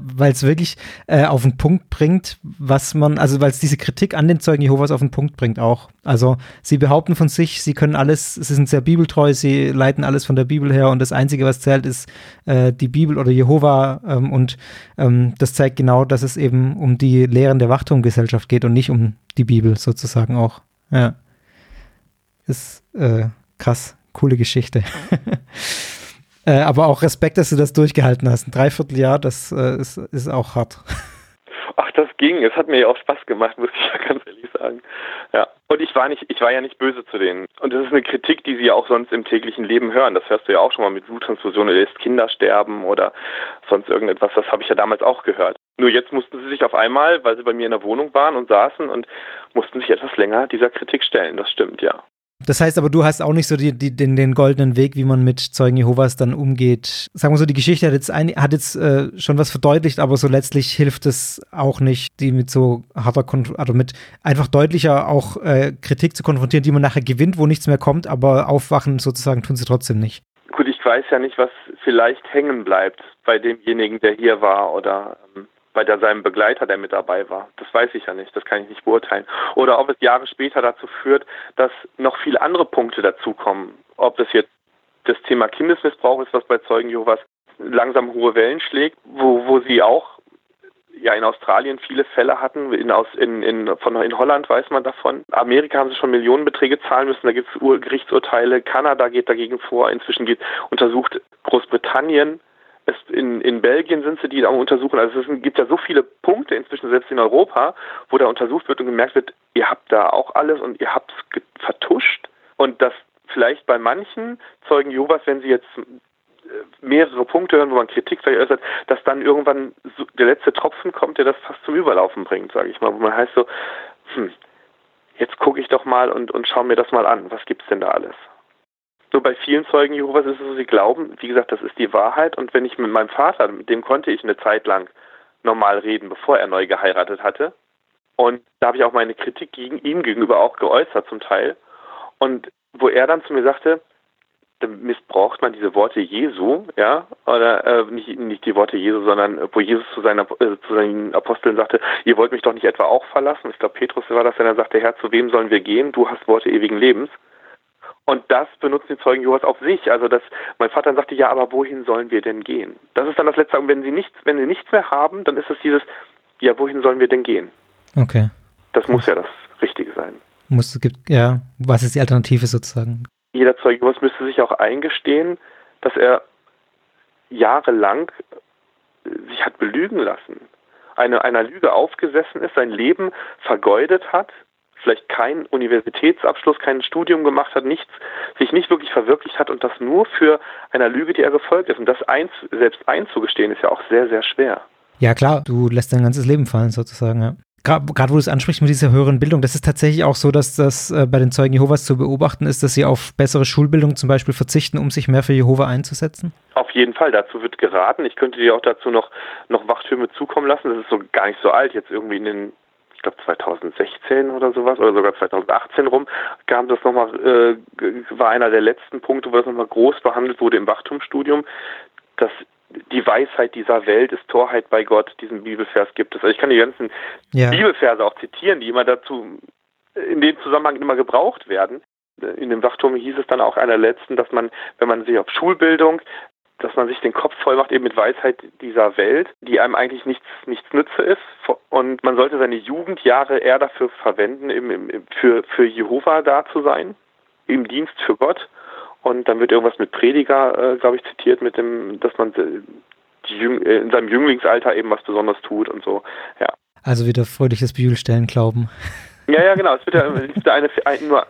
wirklich äh, auf den Punkt bringt, was man, also weil es diese Kritik an den Zeugen Jehovas auf den Punkt bringt auch. Also sie behaupten von sich, sie können alles, sie sind sehr bibeltreu, sie leiten alles von der Bibel her und das Einzige, was zählt, ist äh, die Bibel oder Jehova ähm, und ähm, das zeigt genau, dass es eben um die Lehren der Wachturmgesellschaft geht und nicht um die Bibel sozusagen auch. Ja. Ist äh, krass, coole Geschichte. (laughs) äh, aber auch Respekt, dass du das durchgehalten hast. Ein Dreivierteljahr, das äh, ist, ist auch hart. (laughs) Ging. Es hat mir ja auch Spaß gemacht, (laughs) muss ich ja ganz ehrlich sagen. Ja. Und ich war nicht, ich war ja nicht böse zu denen. Und das ist eine Kritik, die sie ja auch sonst im täglichen Leben hören. Das hörst du ja auch schon mal mit Bluttransfusion oder lässt Kinder sterben oder sonst irgendetwas. Das habe ich ja damals auch gehört. Nur jetzt mussten sie sich auf einmal, weil sie bei mir in der Wohnung waren und saßen und mussten sich etwas länger dieser Kritik stellen. Das stimmt, ja. Das heißt aber, du hast auch nicht so die, die, den, den, goldenen Weg, wie man mit Zeugen Jehovas dann umgeht. Sagen wir so, die Geschichte hat jetzt, ein, hat jetzt äh, schon was verdeutlicht, aber so letztlich hilft es auch nicht, die mit so harter, also mit einfach deutlicher auch äh, Kritik zu konfrontieren, die man nachher gewinnt, wo nichts mehr kommt, aber aufwachen sozusagen tun sie trotzdem nicht. Gut, ich weiß ja nicht, was vielleicht hängen bleibt bei demjenigen, der hier war oder ähm, bei der, seinem Begleiter, der mit dabei war. Das weiß ich ja nicht, das kann ich nicht beurteilen. Oder ob es Jahre später dazu führt, dass noch viele andere Punkte dazukommen. Ob das jetzt das Thema Kindesmissbrauch ist, was bei Zeugen Jehovas langsam hohe Wellen schlägt, wo, wo sie auch ja in Australien viele Fälle hatten, in, aus, in, in, von, in Holland weiß man davon. Amerika haben sie schon Millionenbeträge zahlen müssen, da gibt es Gerichtsurteile, Kanada geht dagegen vor, inzwischen geht untersucht Großbritannien es in, in Belgien sind sie die da untersuchen. Also es gibt ja so viele Punkte inzwischen, selbst in Europa, wo da untersucht wird und gemerkt wird, ihr habt da auch alles und ihr habt es vertuscht. Und dass vielleicht bei manchen Zeugen Jehovas, wenn sie jetzt äh, mehrere Punkte hören, wo man Kritik äußert, dass dann irgendwann der letzte Tropfen kommt, der das fast zum Überlaufen bringt, sage ich mal. Wo man heißt so, hm, jetzt gucke ich doch mal und, und schaue mir das mal an. Was gibt's denn da alles? Nur bei vielen Zeugen Jehovas ist es so, sie glauben, wie gesagt, das ist die Wahrheit. Und wenn ich mit meinem Vater, mit dem konnte ich eine Zeit lang normal reden, bevor er neu geheiratet hatte, Und da habe ich auch meine Kritik gegen ihn gegenüber auch geäußert zum Teil. Und wo er dann zu mir sagte, dann missbraucht man diese Worte Jesu, ja, oder äh, nicht, nicht die Worte Jesu, sondern wo Jesus zu, seiner, äh, zu seinen Aposteln sagte, ihr wollt mich doch nicht etwa auch verlassen. Ich glaube, Petrus war das, wenn er sagte, Herr, zu wem sollen wir gehen? Du hast Worte ewigen Lebens. Und das benutzen die Zeugen Jehovas auf sich. Also dass mein Vater dann sagte, ja, aber wohin sollen wir denn gehen? Das ist dann das Letzte. Und wenn sie nichts, wenn sie nichts mehr haben, dann ist es dieses, ja, wohin sollen wir denn gehen? Okay. Das muss ja das Richtige sein. Muss, gibt, ja, was ist die Alternative sozusagen? Jeder Zeuge Jehovas müsste sich auch eingestehen, dass er jahrelang sich hat belügen lassen, eine, einer Lüge aufgesessen ist, sein Leben vergeudet hat, vielleicht keinen Universitätsabschluss, kein Studium gemacht hat, nichts, sich nicht wirklich verwirklicht hat und das nur für einer Lüge, die er gefolgt ist. Und das eins, selbst einzugestehen, ist ja auch sehr, sehr schwer. Ja, klar, du lässt dein ganzes Leben fallen, sozusagen, ja. Gerade wo du es ansprichst mit dieser höheren Bildung, das ist tatsächlich auch so, dass das äh, bei den Zeugen Jehovas zu beobachten ist, dass sie auf bessere Schulbildung zum Beispiel verzichten, um sich mehr für Jehova einzusetzen? Auf jeden Fall, dazu wird geraten. Ich könnte dir auch dazu noch, noch Wachtürme zukommen lassen. Das ist so gar nicht so alt, jetzt irgendwie in den glaube 2016 oder sowas oder sogar 2018 rum, kam das nochmal, äh, war einer der letzten Punkte, wo das nochmal groß behandelt wurde im Wachtumsstudium, dass die Weisheit dieser Welt ist Torheit bei Gott, diesen Bibelvers gibt es. Also ich kann die ganzen ja. Bibelverse auch zitieren, die immer dazu in dem Zusammenhang immer gebraucht werden. In dem Wachturm hieß es dann auch einer letzten, dass man, wenn man sich auf Schulbildung dass man sich den Kopf voll macht eben mit Weisheit dieser Welt, die einem eigentlich nichts, nichts nütze ist. Und man sollte seine Jugendjahre eher dafür verwenden, im, für, für Jehova da zu sein, im Dienst für Gott. Und dann wird irgendwas mit Prediger, äh, glaube ich, zitiert, mit dem, dass man Jüng, äh, in seinem Jünglingsalter eben was Besonderes tut und so, ja. Also wieder fröhliches Bibelstellen glauben. Ja, ja, genau. Es wird ja, es wird eine, nur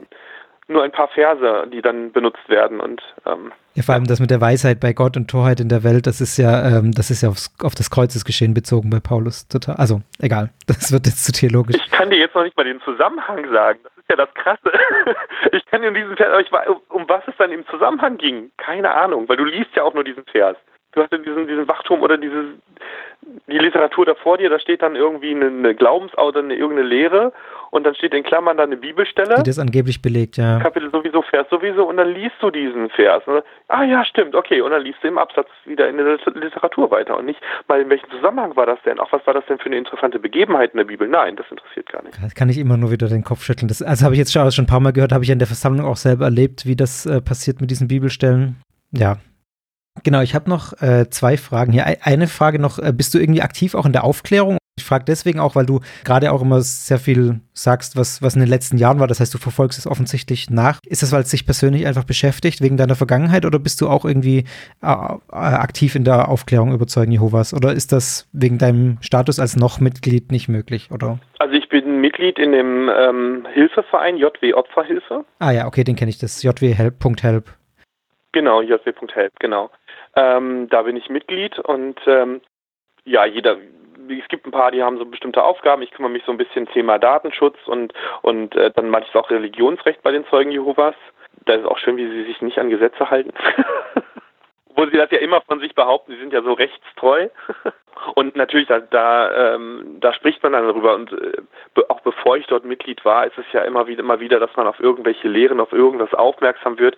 nur ein paar Verse, die dann benutzt werden und ähm, ja, vor allem das mit der Weisheit bei Gott und Torheit in der Welt, das ist ja, ähm, das ist ja aufs, auf das Kreuzesgeschehen bezogen bei Paulus. Total. Also, egal, (laughs) das wird jetzt zu theologisch. Ich kann dir jetzt noch nicht mal den Zusammenhang sagen. Das ist ja das Krasse. (laughs) ich kann dir diesen Vers, aber ich weiß, um was es dann im Zusammenhang ging, keine Ahnung, weil du liest ja auch nur diesen Vers. Du hast ja diesen, diesen Wachturm oder diese, die Literatur da vor dir, da steht dann irgendwie eine, eine Glaubensauto, eine, irgendeine Lehre und dann steht in Klammern dann eine Bibelstelle. Die das angeblich belegt, ja. Kapitel sowieso, Vers sowieso und dann liest du diesen Vers. Dann, ah ja, stimmt, okay. Und dann liest du im Absatz wieder in der Literatur weiter und nicht mal in welchem Zusammenhang war das denn? Auch was war das denn für eine interessante Begebenheit in der Bibel? Nein, das interessiert gar nicht. Das kann ich immer nur wieder den Kopf schütteln. Das, also habe ich jetzt schon, schon ein paar Mal gehört, habe ich in der Versammlung auch selber erlebt, wie das äh, passiert mit diesen Bibelstellen. Ja, Genau, ich habe noch äh, zwei Fragen hier. Eine Frage noch, äh, bist du irgendwie aktiv auch in der Aufklärung? Ich frage deswegen auch, weil du gerade auch immer sehr viel sagst, was, was in den letzten Jahren war. Das heißt, du verfolgst es offensichtlich nach. Ist das, weil es dich persönlich einfach beschäftigt, wegen deiner Vergangenheit, oder bist du auch irgendwie äh, äh aktiv in der Aufklärung über Zeugen Jehovas? Oder ist das wegen deinem Status als noch Mitglied nicht möglich, oder? Also ich bin Mitglied in dem ähm, Hilfeverein JW Opferhilfe. Ah ja, okay, den kenne ich, das jw.help.help. Genau, jw.help, genau. Ähm, da bin ich Mitglied und ähm, ja, jeder, es gibt ein paar, die haben so bestimmte Aufgaben. Ich kümmere mich so ein bisschen Thema Datenschutz und, und äh, dann manchmal auch Religionsrecht bei den Zeugen Jehovas. Da ist auch schön, wie sie sich nicht an Gesetze halten. (laughs) Obwohl sie das ja immer von sich behaupten, sie sind ja so rechtstreu. (laughs) Und natürlich, da, da, ähm, da spricht man dann darüber. Und äh, auch bevor ich dort Mitglied war, ist es ja immer wieder, immer wieder, dass man auf irgendwelche Lehren, auf irgendwas aufmerksam wird,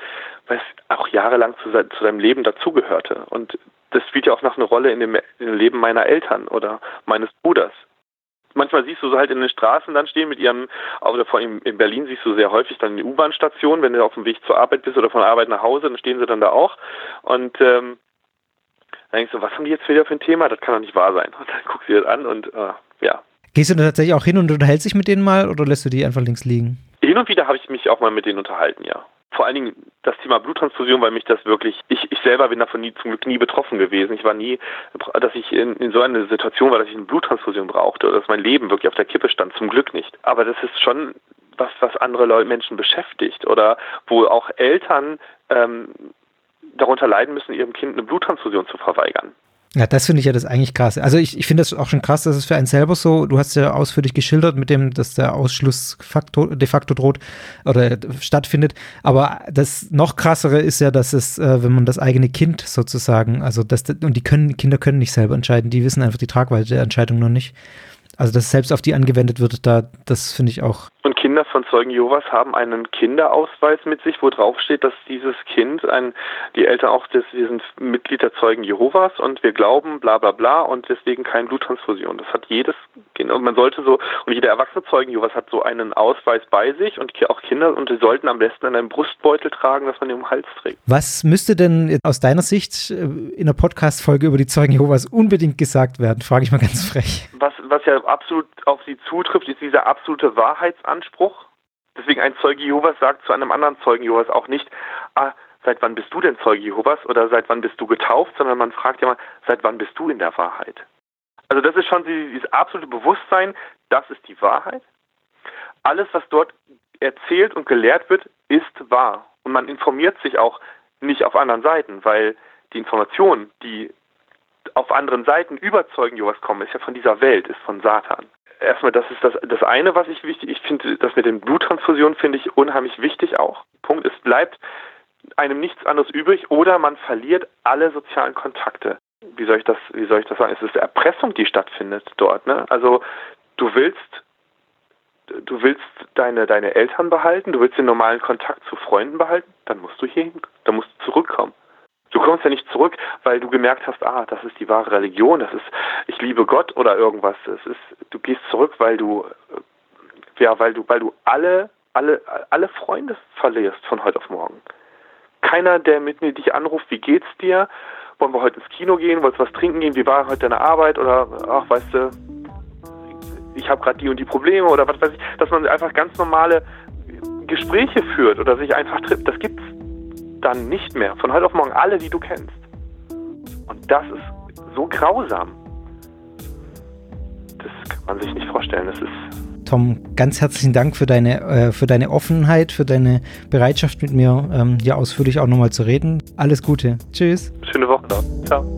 weil es auch jahrelang zu, zu seinem Leben dazugehörte. Und das spielt ja auch noch eine Rolle in dem, in dem Leben meiner Eltern oder meines Bruders manchmal siehst du so halt in den Straßen dann stehen mit ihrem, oder vor allem in Berlin siehst du sehr häufig dann die U-Bahn-Stationen, wenn du auf dem Weg zur Arbeit bist oder von Arbeit nach Hause, dann stehen sie dann da auch. Und ähm, dann denkst du, was haben die jetzt wieder für ein Thema? Das kann doch nicht wahr sein. Und dann guckst du dir das an und äh, ja. Gehst du da tatsächlich auch hin und unterhältst dich mit denen mal oder lässt du die einfach links liegen? Hin und wieder habe ich mich auch mal mit denen unterhalten, ja vor allen Dingen das Thema Bluttransfusion, weil mich das wirklich, ich, ich selber bin davon nie, zum Glück nie betroffen gewesen. Ich war nie, dass ich in, in so einer Situation war, dass ich eine Bluttransfusion brauchte oder dass mein Leben wirklich auf der Kippe stand. Zum Glück nicht. Aber das ist schon was, was andere Leute, Menschen beschäftigt oder wo auch Eltern ähm, darunter leiden müssen, ihrem Kind eine Bluttransfusion zu verweigern. Ja, das finde ich ja das eigentlich krass. Also ich, ich finde das auch schon krass, dass es für einen selber so, du hast ja ausführlich geschildert mit dem, dass der Ausschluss de facto droht oder stattfindet. Aber das noch krassere ist ja, dass es, äh, wenn man das eigene Kind sozusagen, also das, und die können, Kinder können nicht selber entscheiden, die wissen einfach die Tragweite der Entscheidung noch nicht. Also, dass selbst auf die angewendet wird, da, das finde ich auch. Kinder von Zeugen Jehovas haben einen Kinderausweis mit sich, wo drauf steht, dass dieses Kind, ein, die Eltern auch, das, wir sind Mitglied der Zeugen Jehovas und wir glauben, bla bla bla und deswegen keine Bluttransfusion. Das hat jedes Kind und man sollte so, und jeder erwachsene Zeugen Jehovas hat so einen Ausweis bei sich und auch Kinder und die sollten am besten in einem Brustbeutel tragen, dass man den um Hals trägt. Was müsste denn aus deiner Sicht äh, in der Podcast-Folge über die Zeugen Jehovas unbedingt gesagt werden? Frage ich mal ganz frech. Was, was ja absolut auf sie zutrifft, ist dieser absolute Wahrheitsanspruch. Deswegen ein Zeuge Jehovas sagt zu einem anderen Zeugen Jehovas auch nicht, ah, seit wann bist du denn Zeuge Jehovas oder seit wann bist du getauft, sondern man fragt ja mal, seit wann bist du in der Wahrheit? Also das ist schon dieses absolute Bewusstsein, das ist die Wahrheit. Alles, was dort erzählt und gelehrt wird, ist wahr. Und man informiert sich auch nicht auf anderen Seiten, weil die Informationen, die auf anderen Seiten über Zeugen Jehovas kommen, ist ja von dieser Welt, ist von Satan. Erstmal, das ist das, das eine, was ich wichtig, ich finde, das mit den Bluttransfusionen finde ich unheimlich wichtig auch. Punkt, es bleibt einem nichts anderes übrig oder man verliert alle sozialen Kontakte. Wie soll ich das, wie soll ich das sagen? Es ist Erpressung, die stattfindet dort, ne? Also, du willst du willst deine, deine Eltern behalten, du willst den normalen Kontakt zu Freunden behalten, dann musst du hier hin, dann musst du zurückkommen. Du kommst ja nicht zurück, weil du gemerkt hast, ah, das ist die wahre Religion, das ist, ich liebe Gott oder irgendwas. Es ist, du gehst zurück, weil du, äh, ja, weil du, weil du alle, alle, alle Freunde verlierst von heute auf morgen. Keiner, der mit mir dich anruft, wie geht's dir? Wollen wir heute ins Kino gehen? Wolltest du was trinken gehen? Wie war heute deine Arbeit? Oder, ach, weißt du, ich habe gerade die und die Probleme oder was weiß ich, dass man einfach ganz normale Gespräche führt oder sich einfach trifft. Das gibt's dann nicht mehr. Von heute auf morgen alle, die du kennst. Und das ist so grausam. Das kann man sich nicht vorstellen. Das ist Tom, ganz herzlichen Dank für deine, äh, für deine Offenheit, für deine Bereitschaft, mit mir ähm, hier ausführlich auch nochmal zu reden. Alles Gute. Tschüss. Schöne Woche noch. Ciao.